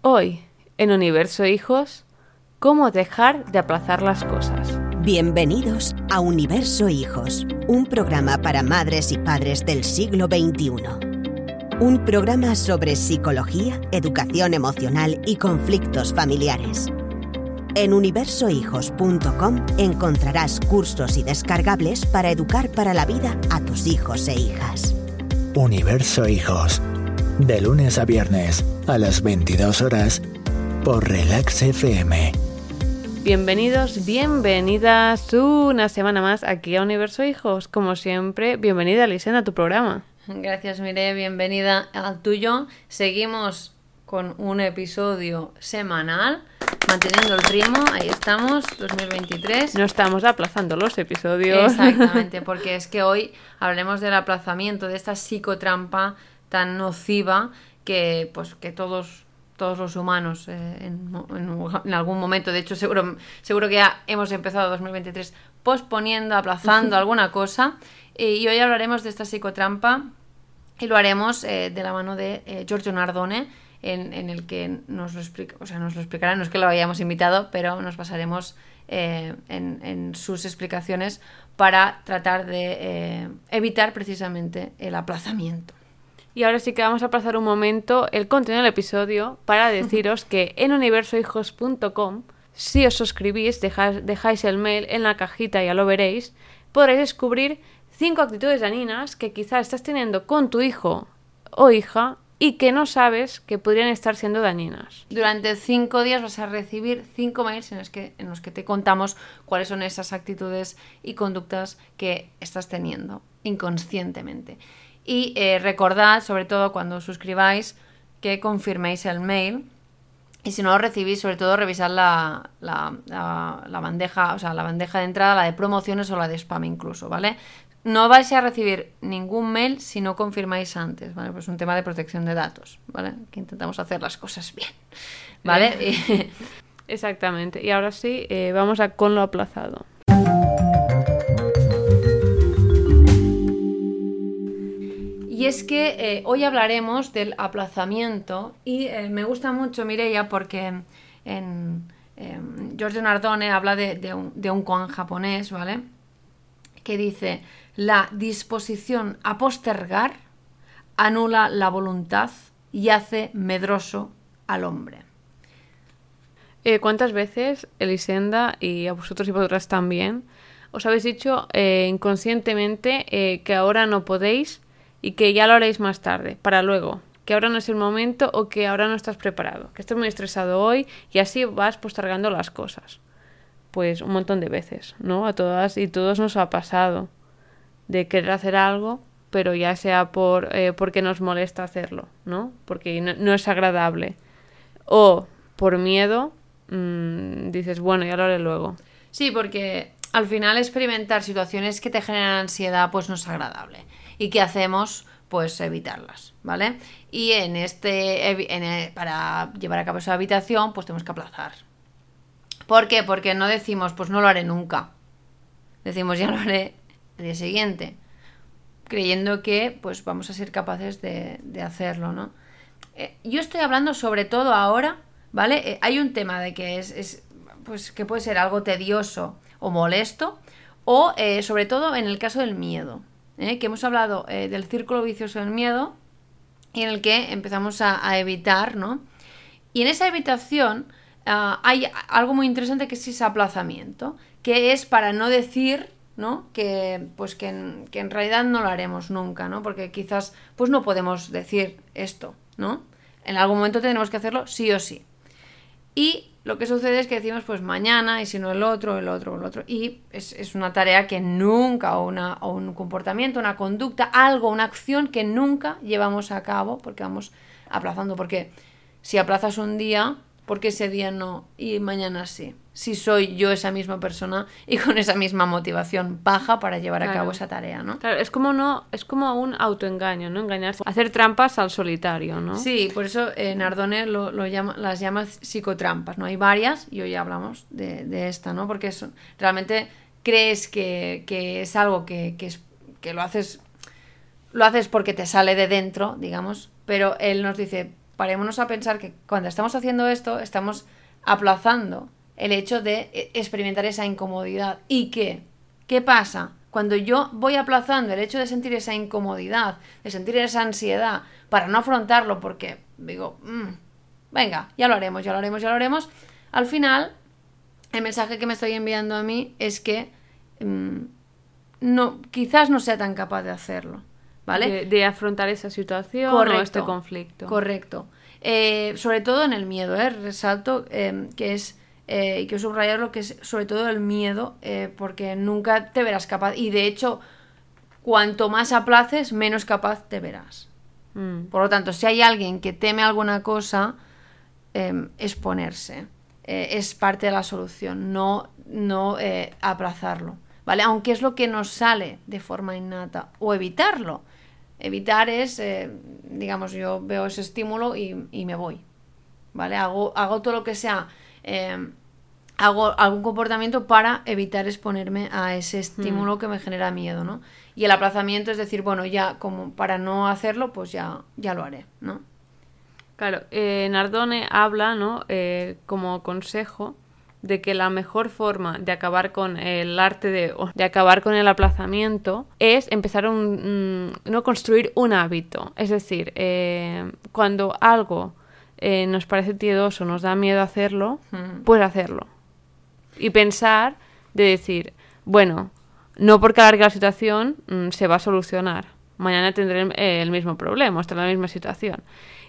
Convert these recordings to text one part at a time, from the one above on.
Hoy, en Universo Hijos, ¿cómo dejar de aplazar las cosas? Bienvenidos a Universo Hijos, un programa para madres y padres del siglo XXI. Un programa sobre psicología, educación emocional y conflictos familiares. En universohijos.com encontrarás cursos y descargables para educar para la vida a tus hijos e hijas. Universo Hijos, de lunes a viernes a las 22 horas por Relax FM. Bienvenidos, bienvenidas una semana más aquí a Universo Hijos. Como siempre, bienvenida Lisena a tu programa. Gracias, Mire, bienvenida al tuyo. Seguimos con un episodio semanal, manteniendo el ritmo, ahí estamos, 2023. No estamos aplazando los episodios. Exactamente, porque es que hoy hablaremos del aplazamiento, de esta psicotrampa tan nociva que, pues, que todos todos los humanos eh, en, en- en algún momento, de hecho seguro, seguro que ya hemos empezado 2023 posponiendo, aplazando alguna cosa Eh, y hoy hablaremos de esta psicotrampa y lo haremos eh, de la mano de Giorgio Nardone en, en el que nos lo, explica, o sea, nos lo explicará, no es que lo hayamos invitado, pero nos basaremos en, sus explicaciones para tratar de evitar precisamente el aplazamiento. Y ahora sí que vamos a aplazar un momento el contenido del episodio para deciros que en universohijos.com, si os suscribís, dejáis, dejáis el mail en la cajita, ya lo veréis, podréis descubrir cinco actitudes dañinas que quizás estás teniendo con tu hijo o hija y que no sabes que podrían estar siendo dañinas. Durante cinco días vas a recibir cinco mails en los, que, en los que te contamos cuáles son esas actitudes y conductas que estás teniendo inconscientemente. Y eh, recordad, sobre todo cuando os suscribáis, que confirméis el mail. Y si no lo recibís, sobre todo revisad la, la- la- bandeja, o sea, la bandeja de entrada, la de promociones o la de spam incluso, ¿vale? No vais a recibir ningún mail si no confirmáis antes, ¿vale? Pues es un tema de protección de datos, ¿vale? Que intentamos hacer las cosas bien, ¿vale? Exactamente. Y ahora sí, eh, vamos a con lo aplazado. Y es que eh, hoy hablaremos del aplazamiento y eh, me gusta mucho Mireia porque en em, Giorgio Nardone habla de, un, de koan japonés, ¿vale? Que dice, la disposición a postergar anula la voluntad y hace medroso al hombre. Eh, ¿Cuántas veces, Elisenda, y a vosotros y vosotras también, os habéis dicho eh, inconscientemente eh, que ahora no podéis y que ya lo haréis más tarde, para luego, que ahora no es el momento o que ahora no estás preparado, que estás muy estresado hoy y así vas postergando las cosas? Pues un montón de veces, ¿no? A todas y todos nos ha pasado de querer hacer algo, pero ya sea por eh, porque nos molesta hacerlo, ¿no? Porque no, es agradable. O por miedo, mm, dices, bueno, ya lo haré luego. Sí, porque al final experimentar situaciones que te generan ansiedad pues no es agradable. ¿Y qué hacemos? Pues evitarlas, ¿vale? Y en este en e- para llevar a cabo esa habitación pues tenemos que aplazar. ¿Por qué? Porque no decimos pues no lo haré nunca. Decimos ya lo haré el día siguiente, creyendo que pues vamos a ser capaces de, de hacerlo, ¿no? Eh, yo estoy hablando sobre todo ahora, ¿vale? Eh, hay un tema de que es, es, pues que puede ser algo tedioso o molesto, o eh, sobre todo en el caso del miedo, ¿eh? que hemos hablado eh, del círculo vicioso del miedo y en el que empezamos a, evitar, ¿no? Y en esa evitación ah, hay algo muy interesante que es ese aplazamiento, que es para no decir, ¿no? Que, pues que en, que en realidad no lo haremos nunca, ¿no? Porque quizás, pues no podemos decir esto, ¿no? En algún momento tendremos que hacerlo sí o sí. Y lo que sucede es que decimos, pues mañana, y si no el otro, el otro, el otro. Y es, es una tarea que nunca, o, una, o un comportamiento, una conducta, algo, una acción que nunca llevamos a cabo porque vamos aplazando. Porque si aplazas un día, ¿por qué ese día no y mañana sí? Si soy yo esa misma persona y con esa misma motivación baja para llevar a cabo esa tarea, ¿no? Claro, es como no, es como un autoengaño, ¿no? Engañarse, hacer trampas al solitario, ¿no? Sí, por eso eh, Nardone lo, lo llama, las llama psicotrampas, ¿no? Hay varias y hoy hablamos de, de esta, ¿no? Porque son- realmente crees que, que es algo que, que, es, que lo haces lo haces porque te sale de dentro, digamos, pero él nos dice, parémonos a pensar que cuando estamos haciendo esto, estamos aplazando el hecho de eh, experimentar esa incomodidad. ¿Y qué? ¿Qué pasa? Cuando yo voy aplazando el hecho de sentir esa incomodidad, de sentir esa ansiedad, para no afrontarlo, porque digo, mm, venga, ya lo haremos, ya lo haremos, ya lo haremos, al final, el mensaje que me estoy enviando a mí es que mm, no, quizás no sea tan capaz de hacerlo. ¿Vale? De, afrontar esa situación o este conflicto. Correcto. Eh, sobre todo en el miedo, ¿eh? resalto eh, que es eh, y quiero subrayar lo que es sobre todo el miedo, eh, porque nunca te verás capaz. Y de hecho, cuanto más aplaces, menos capaz te verás. Mm. Por lo tanto, si hay alguien que teme alguna cosa, em, exponerse. Eh, es parte de la solución, no, no aplazarlo. ¿Vale? Aunque es lo que nos sale de forma innata. O evitarlo. Evitar es, digamos, yo veo ese estímulo y, y me voy. ¿Vale? Hago, hago todo lo que sea Em, hago algún comportamiento para evitar exponerme a ese estímulo hmm. que me genera miedo, ¿no? Y el aplazamiento es decir, bueno, ya como para no hacerlo, pues ya, ya lo haré, ¿no? Claro, eh, Nardone habla, ¿no? Eh, como consejo de que la mejor forma de acabar con el arte de, de acabar con el aplazamiento es empezar un, no construir un hábito. Es decir, eh, cuando algo eh, nos parece tiedoso, nos da miedo hacerlo, pues hacerlo. Y pensar de decir, bueno, no porque alargue la situación mm, se va a solucionar. Mañana tendré el, mismo problema, estaré en la misma situación.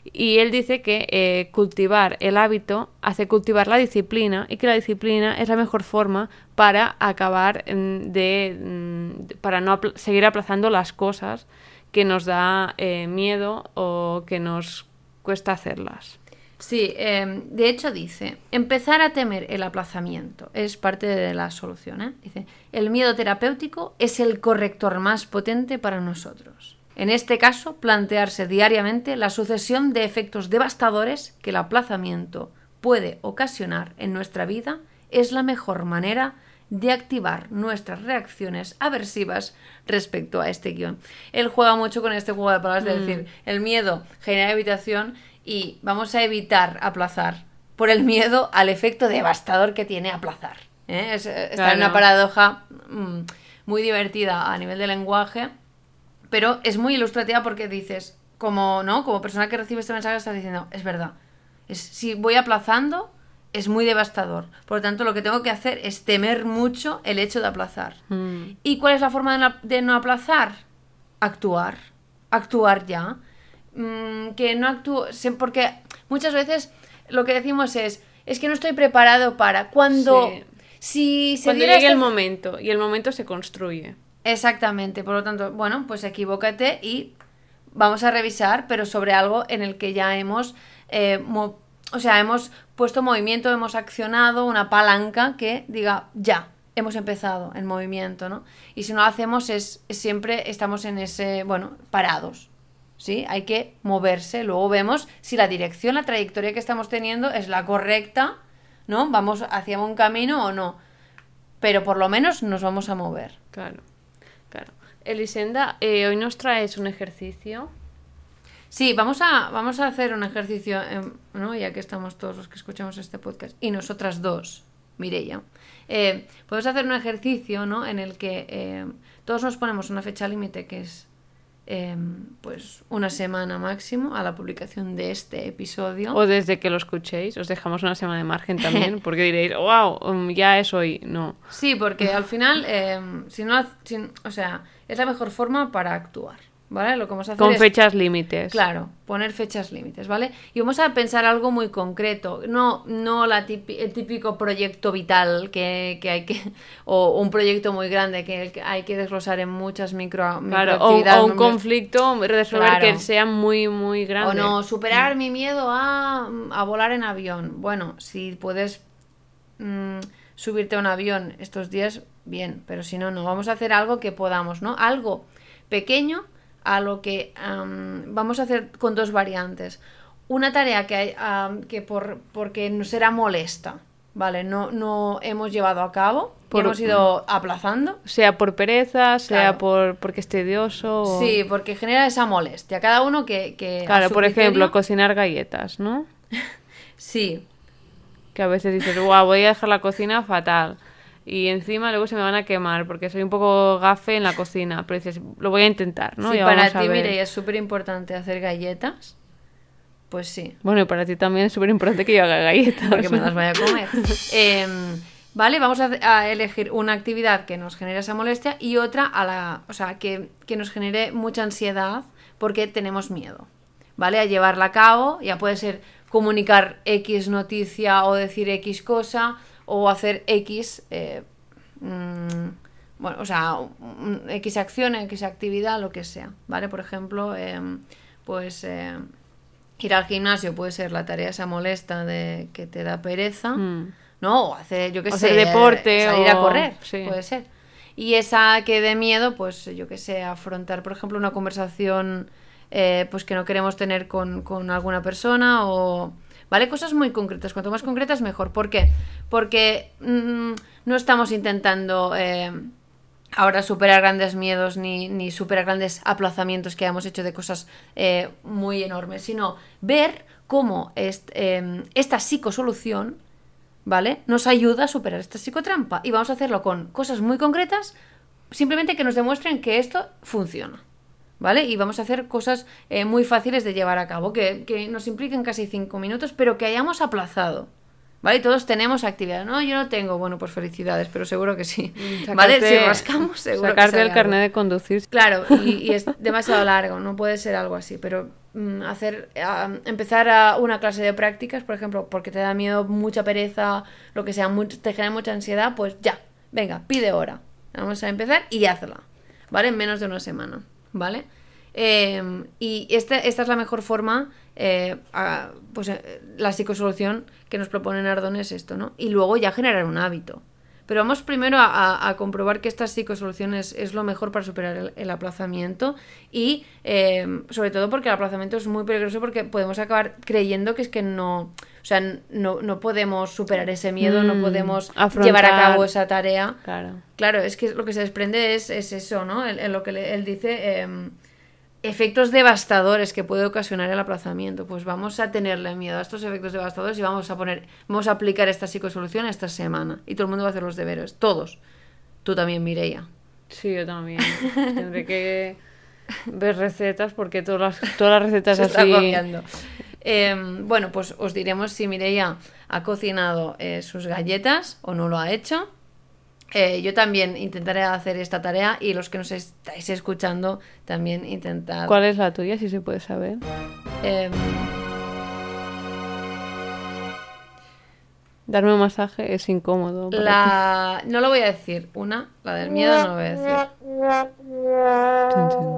Y él dice que eh, cultivar el hábito hace cultivar la disciplina y que la disciplina es la mejor forma para acabar mm, de, mm, para no seguir aplazando las cosas que nos da eh, miedo o que nos cuesta hacerlas. Sí, em, de hecho dice, empezar a temer el aplazamiento es parte de la solución. ¿eh? Dice, el miedo terapéutico es el corrector más potente para nosotros. En este caso, plantearse diariamente la sucesión de efectos devastadores que el aplazamiento puede ocasionar en nuestra vida es la mejor manera de activar nuestras reacciones aversivas respecto a este guion. Él juega mucho con este juego de palabras de mm. decir, el miedo genera evitación y vamos a evitar aplazar por el miedo al efecto devastador que tiene aplazar. ¿eh? está en una paradoja mm, muy divertida a nivel de lenguaje, pero es muy ilustrativa porque dices, como, ¿no? como persona que recibe este mensaje, estás diciendo, es verdad, es, si voy aplazando, es muy devastador. Por lo tanto, lo que tengo que hacer es temer mucho el hecho de aplazar. Mm. ¿Y cuál es la forma de no aplazar? Actuar. Actuar ya. Mm, que no actúo, porque muchas veces lo que decimos es, es que no estoy preparado para cuando... Si se cuando llegue el este momento y el momento se construye. Exactamente, por lo tanto, bueno, pues equivócate y vamos a revisar, pero sobre algo en el que ya hemos, eh, o sea, hemos puesto movimiento, hemos accionado una palanca que diga, ya, hemos empezado en movimiento, ¿no? Y si no lo hacemos es siempre estamos en ese, bueno, parados. ¿sí? Hay que moverse. Luego vemos si la dirección, la trayectoria que estamos teniendo es la correcta, ¿no? Vamos hacia un camino o no. Pero por lo menos nos vamos a mover. Claro, claro. Elisenda, eh, hoy nos traes un ejercicio. Sí, vamos a, vamos a hacer un ejercicio, em, ¿no? ya que estamos todos los que escuchamos este podcast, y nosotras dos, Mireia. Eh, podemos hacer un ejercicio ¿no? en el que eh, todos nos ponemos una fecha límite que es Em, pues una semana máximo a la publicación de este episodio. O desde que lo escuchéis, os dejamos una semana de margen también, porque diréis, wow, um, ya es hoy. No. Sí, porque al final, em, si no, o sea, es la mejor forma para actuar. ¿Vale? Lo que vamos a hacer Con fechas límites. Claro, poner fechas límites, ¿vale? Y vamos a pensar algo muy concreto, no, no la el típico proyecto vital que, hay que, o un proyecto muy grande que, hay que desglosar en muchas micro, claro, o, un conflicto, resolver que sea muy, muy grande. O no, superar mi miedo a, volar en avión. Bueno, si puedes mm, subirte a un avión estos días, bien, pero si no, no, vamos a hacer algo que podamos, ¿no? Algo pequeño a lo que vamos a hacer con dos variantes. Una tarea que, hay, que por, porque nos será molesta, ¿vale? No, no hemos llevado a cabo, y Por- hemos ido aplazando. Sea por pereza, sea Claro. por porque es tedioso. o- Sí, porque genera esa molestia. Cada uno que... que Claro, por criterio- ejemplo, cocinar galletas, ¿no? Sí, Que a veces dices, guau, voy a dejar la cocina fatal. Y encima luego se me van a quemar porque soy un poco gafe en la cocina. Pero dices, lo voy a intentar, ¿no? Ya para ti. Mireia, es súper importante hacer galletas, pues sí. Bueno, y para ti también es súper importante que yo haga galletas. porque me las vaya a comer. Em, vale, vamos a, a elegir una actividad que nos genere esa molestia y otra a la, o sea, que, que nos genere mucha ansiedad porque tenemos miedo. ¿Vale? A llevarla a cabo, ya puede ser comunicar X noticia o decir X cosa o hacer X, eh, mm, bueno, o sea, X acción, X actividad, lo que sea, ¿vale? Por ejemplo, em, pues em, ir al gimnasio puede ser la tarea esa molesta de que te da pereza, Mm. ¿no? O hacer, yo qué O sé, hacer deporte salir a correr, sí. puede ser. Y esa que dé miedo, pues yo qué sé, afrontar, por ejemplo, una conversación eh, pues que no queremos tener con, con alguna persona o... ¿Vale? Cosas muy concretas. Cuanto más concretas, mejor. ¿Por qué? Porque mm, no estamos intentando eh, ahora superar grandes miedos ni, superar grandes aplazamientos que hemos hecho de cosas eh, muy enormes, sino ver cómo eh, esta psicosolución ¿vale? Nos ayuda a superar esta psicotrampa. Y vamos a hacerlo con cosas muy concretas, simplemente que nos demuestren que esto funciona. ¿Vale? Y vamos a hacer cosas eh, muy fáciles de llevar a cabo, que, que nos impliquen casi cinco minutos, pero que hayamos aplazado. ¿Vale? Todos tenemos actividad. No, yo no tengo. Bueno, pues felicidades, pero seguro que sí. ¿Vale? Si rascamos, seguro que Sacarte el carnet de conducir. Claro, y, y es demasiado largo, no puede ser algo así, pero mm, hacer ah, empezar a una clase de prácticas, por ejemplo, porque te da miedo, mucha pereza, lo que sea, te genera mucha ansiedad, pues ya, venga, pide hora. Vamos a empezar y hazla, ¿vale? En menos de una semana, ¿vale? Eh, y este- esta es la mejor forma, eh, a- pues eh, la psicosolución que nos propone Nardón es esto, ¿no? Y luego ya generar un hábito. Pero vamos primero a, a- a comprobar que estas psicosoluciones es lo mejor para superar el, el aplazamiento y eh, sobre todo porque el aplazamiento es muy peligroso porque podemos acabar creyendo que es que no, o sea, no, no podemos superar ese miedo, no Mm, podemos afrontar. llevar a cabo esa tarea. Claro. Claro, es que lo que se desprende es, es eso, ¿no? En, en lo que le- él dice, em, efectos devastadores que puede ocasionar el aplazamiento. Pues vamos a tenerle miedo a estos efectos devastadores y vamos a poner, vamos a aplicar esta psicosolución esta semana. Y todo el mundo va a hacer los deberes, todos. Tú también, Mireia. Sí, yo también. Tendré que ver recetas porque todas las, todas las recetas Se así. Em, bueno, pues os diremos si Mireia ha cocinado eh, sus galletas o no lo ha hecho. Eh, yo también intentaré hacer esta tarea y los que nos estáis escuchando también intentad. ¿Cuál es la tuya, si se puede saber? Em, Darme un masaje es incómodo. la... No lo voy a decir. Una, la del miedo no lo voy a decir.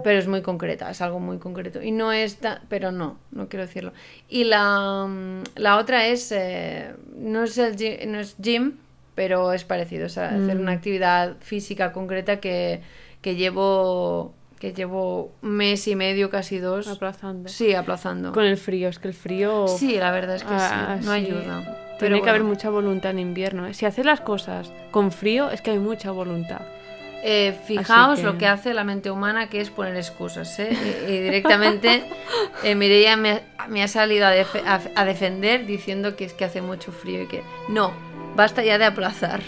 Pero es muy concreta, es algo muy concreto. Y no es tan... Pero no, no quiero decirlo. Y la, mm, la otra es... eh, no, es el no es gym, pero es parecido. O sea, hacer Mm. una actividad física concreta que, que llevo... Que llevo un mes y medio, casi dos. Aplazando. Sí, aplazando. Con el frío, es que el frío. Sí, la verdad es que Ah, sí, no sí. ayuda. Tiene Pero que haber mucha voluntad en invierno. ¿eh? Si haces las cosas con frío, es que hay mucha voluntad. Eh, fijaos que- lo que hace la mente humana, que es poner excusas. ¿eh? Y, y directamente eh, Mireia me, ha- me ha salido a, a- a defender diciendo que es que hace mucho frío y que no, basta ya de aplazar.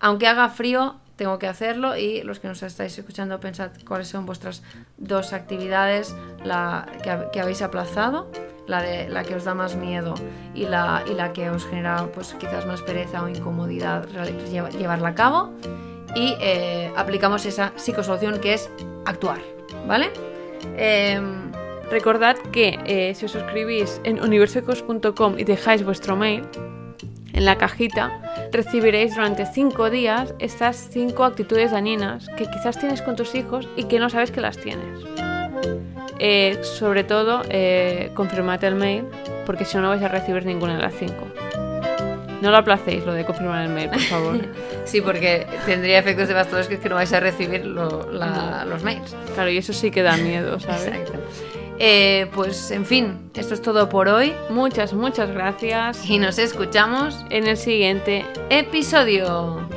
Aunque haga frío, tengo que hacerlo y los que nos estáis escuchando pensad cuáles son vuestras dos actividades la que, hab- que habéis aplazado, la de la que os da más miedo y la, y la que os genera pues quizás más pereza o incomodidad llevarla a cabo y eh, aplicamos esa psicosolución que es actuar, ¿vale? Em, Recordad que eh, si os suscribís en universecos.com y dejáis vuestro mail, en la cajita recibiréis durante 5 días estas 5 actitudes dañinas que quizás tienes con tus hijos y que no sabes que las tienes. Eh, sobre todo, eh, confirmad el mail, porque si no, no vais a recibir ninguna de las 5. No lo aplacéis, lo de confirmar el mail, por favor. sí, porque tendría efectos devastadores que es que no vais a recibir lo- la- los mails. Claro, y eso sí que da miedo, ¿sabes? Exacto. Eh, pues en fin, esto es todo por hoy Muchas, muchas gracias. y nos escuchamos En el siguiente episodio.